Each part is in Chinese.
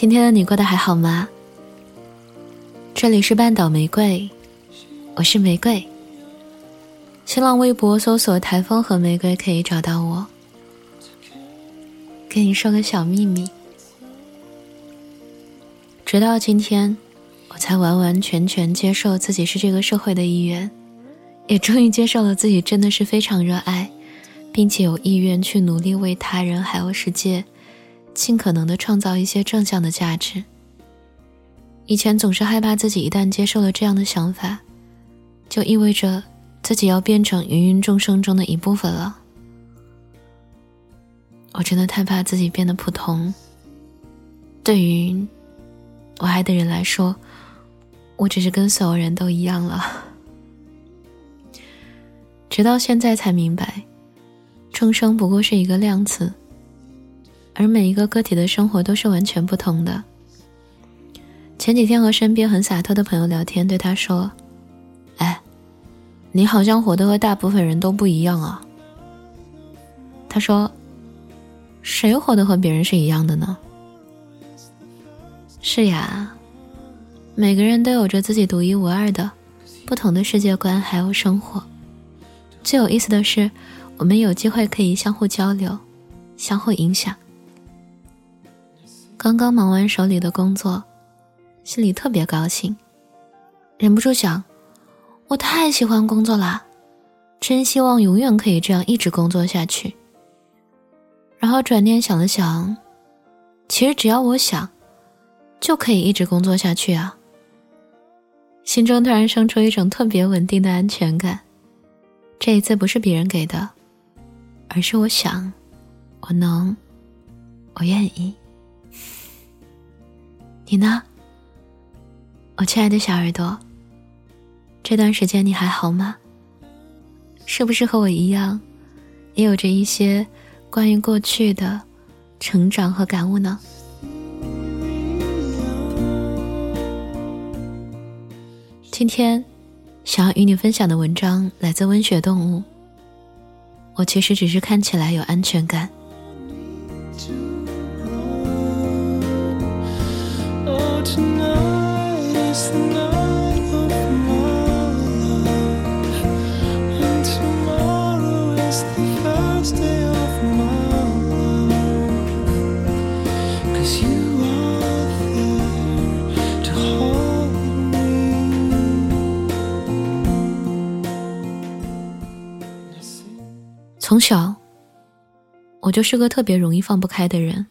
今天的你过得还好吗？这里是半岛玫瑰，我是玫瑰。新浪微博搜索“台风和玫瑰”可以找到我。跟你说个小秘密，直到今天，我才完完全全接受自己是这个社会的一员，也终于接受了自己真的是非常热爱，并且有意愿去努力为他人还有世界。尽可能的创造一些正向的价值。以前总是害怕自己一旦接受了这样的想法，就意味着自己要变成芸芸众生中的一部分了。我真的太怕自己变得普通。对于我爱的人来说，我只是跟所有人都一样了。直到现在才明白，众生不过是一个量词。而每一个个体的生活都是完全不同的。前几天和身边很洒脱的朋友聊天，对他说：“哎，你好像活得和大部分人都不一样啊。”他说：“谁活得和别人是一样的呢？”是呀，每个人都有着自己独一无二的、不同的世界观，还有生活。最有意思的是，我们有机会可以相互交流，相互影响。刚刚忙完手里的工作，心里特别高兴，忍不住想：我太喜欢工作啦，真希望永远可以这样一直工作下去。然后转念想了想，其实只要我想，就可以一直工作下去啊。心中突然生出一种特别稳定的安全感。这一次不是别人给的，而是我想，我能，我愿意。你呢，我亲爱的小耳朵？这段时间你还好吗？是不是和我一样，也有着一些关于过去的成长和感悟呢？今天想要与你分享的文章来自温血动物。我其实只是看起来有安全感。从小，我就是个特别容易放不开的人。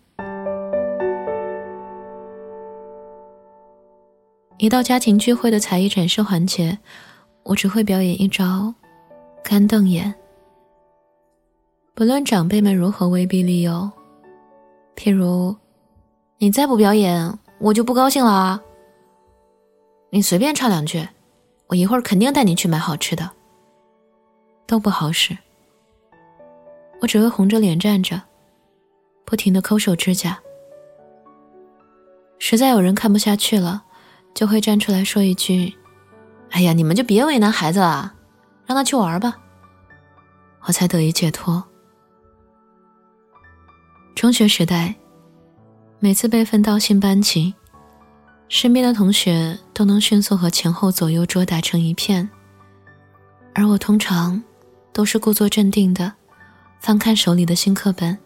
一到家庭聚会的才艺展示环节，我只会表演一招干瞪眼。不论长辈们如何威逼利诱，譬如你再不表演，我就不高兴了啊！你随便唱两句，我一会儿肯定带你去买好吃的，都不好使。我只会红着脸站着，不停的抠手指甲。实在有人看不下去了，就会站出来说一句：“哎呀，你们就别为难孩子了，让他去玩吧。”我才得以解脱。中学时代，每次被分到新班级，身边的同学都能迅速和前后左右桌打成一片，而我通常都是故作镇定的。翻看手里的新课本，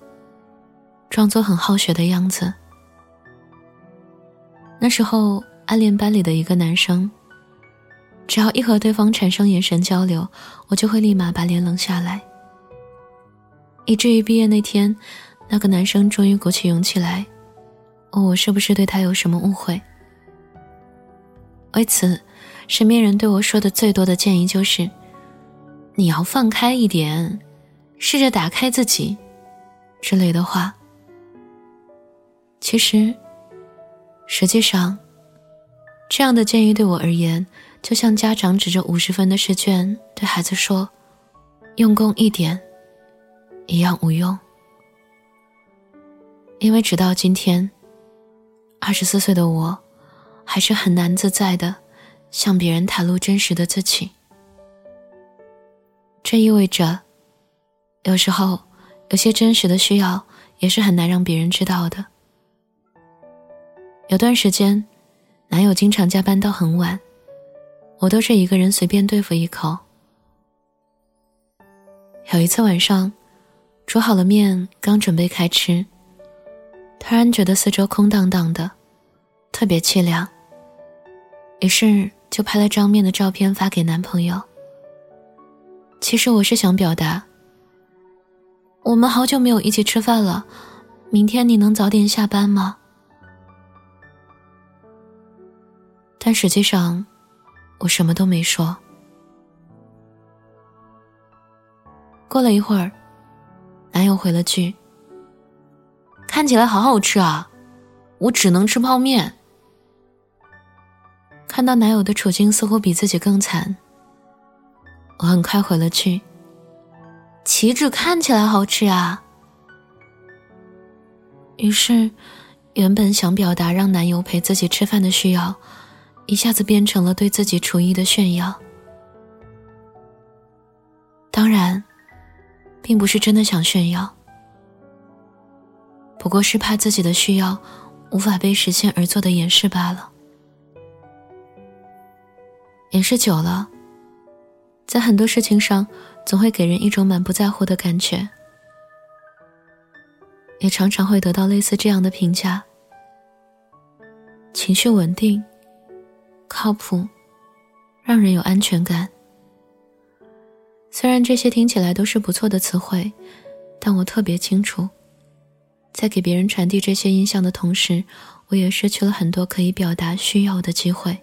装作很好学的样子。那时候暗恋班里的一个男生，只要一和对方产生眼神交流，我就会立马把脸冷下来。以至于毕业那天，那个男生终于鼓起勇气来，问我是不是对他有什么误会。为此，身边人对我说的最多的建议就是：“你要放开一点。”试着打开自己，之类的话。其实，实际上，这样的建议对我而言，就像家长指着五十分的试卷对孩子说：“用功一点”，一样无用。因为直到今天，二十四岁的我，还是很难自在的向别人袒露真实的自己。这意味着。有时候，有些真实的需要也是很难让别人知道的。有段时间，男友经常加班到很晚，我都是一个人随便对付一口。有一次晚上，煮好了面，刚准备开吃，突然觉得四周空荡荡的，特别凄凉。于是就拍了张面的照片发给男朋友。其实我是想表达，我们好久没有一起吃饭了，明天你能早点下班吗？但实际上，我什么都没说。过了一会儿，男友回了句：“看起来好好吃啊，我只能吃泡面。”看到男友的处境似乎比自己更惨，我很快回了句：“岂止看起来好吃啊！”于是，原本想表达让男友陪自己吃饭的需要，一下子变成了对自己厨艺的炫耀。当然，并不是真的想炫耀，不过是怕自己的需要无法被实现而做的掩饰罢了。掩饰久了，在很多事情上，总会给人一种满不在乎的感觉，也常常会得到类似这样的评价：情绪稳定、靠谱，让人有安全感。虽然这些听起来都是不错的词汇，但我特别清楚，在给别人传递这些印象的同时，我也失去了很多可以表达需要的机会。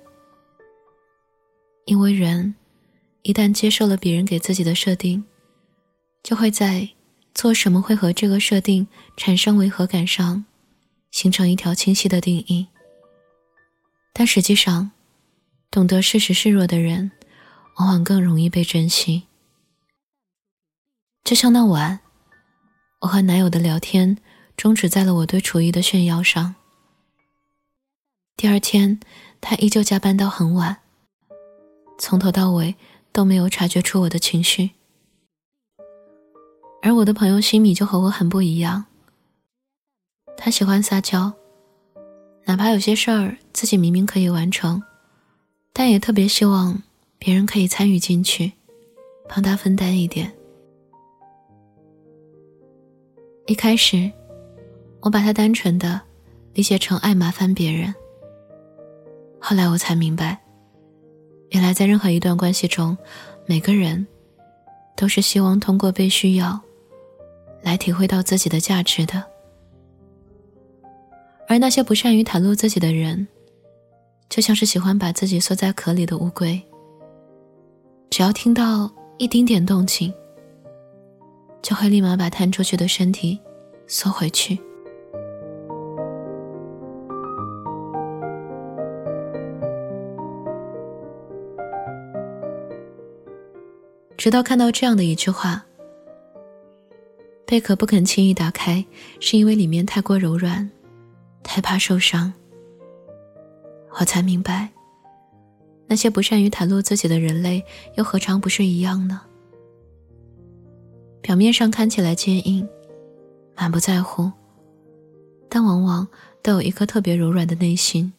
因为人一旦接受了别人给自己的设定，就会在做什么会和这个设定产生违和感上，形成一条清晰的定义。但实际上，懂得适时示弱的人，往往更容易被珍惜。就像那晚，我和男友的聊天终止在了我对厨艺的炫耀上。第二天，他依旧加班到很晚。从头到尾都没有察觉出我的情绪，而我的朋友西米就和我很不一样。他喜欢撒娇，哪怕有些事儿自己明明可以完成，但也特别希望别人可以参与进去，帮他分担一点。一开始，我把他单纯的理解成爱麻烦别人，后来我才明白。原来，在任何一段关系中，每个人都是希望通过被需要来体会到自己的价值的。而那些不善于袒露自己的人，就像是喜欢把自己缩在壳里的乌龟，只要听到一丁点动静，就会立马把探出去的身体缩回去。直到看到这样的一句话：“贝壳不肯轻易打开，是因为里面太过柔软，太怕受伤。”我才明白，那些不善于袒露自己的人类，又何尝不是一样呢？表面上看起来坚硬，满不在乎，但往往都有一颗特别柔软的内心。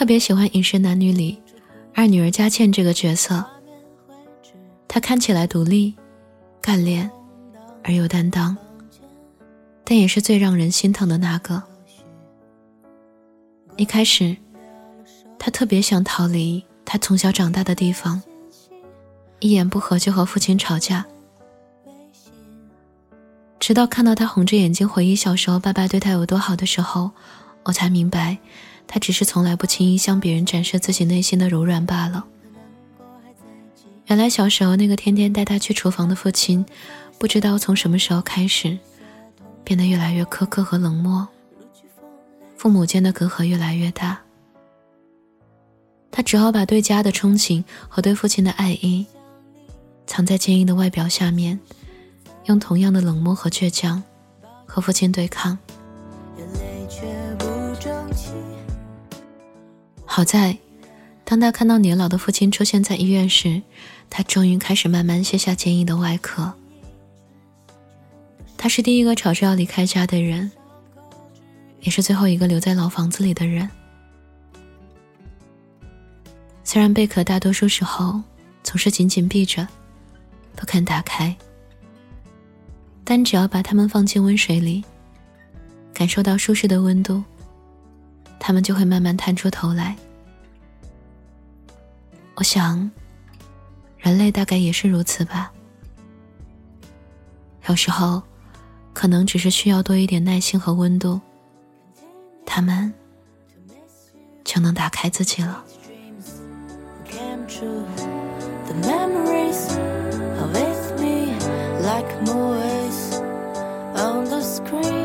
特别喜欢《饮食男女》里二女儿佳倩这个角色，她看起来独立、干练而又担当，但也是最让人心疼的那个。一开始，她特别想逃离她从小长大的地方，一言不合就和父亲吵架。直到看到她红着眼睛回忆小时候爸爸对她有多好的时候，我才明白。他只是从来不轻易向别人展示自己内心的柔软罢了。原来小时候那个天天带他去厨房的父亲，不知道从什么时候开始，变得越来越苛刻和冷漠。父母间的隔阂越来越大，他只好把对家的憧憬和对父亲的爱意，藏在坚硬的外表下面，用同样的冷漠和倔强，和父亲对抗。好在，当他看到年老的父亲出现在医院时，他终于开始慢慢卸下坚硬的外壳。他是第一个吵着要离开家的人，也是最后一个留在老房子里的人。虽然贝壳大多数时候总是紧紧闭着，不肯打开，但只要把它们放进温水里，感受到舒适的温度，它们就会慢慢探出头来。我想，人类大概也是如此吧。有时候，可能只是需要多一点耐心和温度，他们就能打开自己了。The memories are with me like movies on the screen.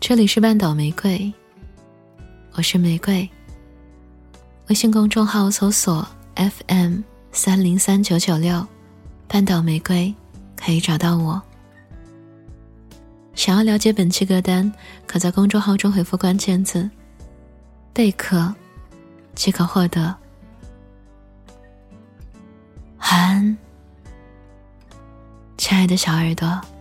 这里是半岛玫瑰，我是玫瑰。微信公众号搜索 FM 三零三九九六，半岛玫瑰可以找到我。想要了解本期歌单，可在公众号中回复关键字“贝壳”，即可获得。亲爱的小耳朵。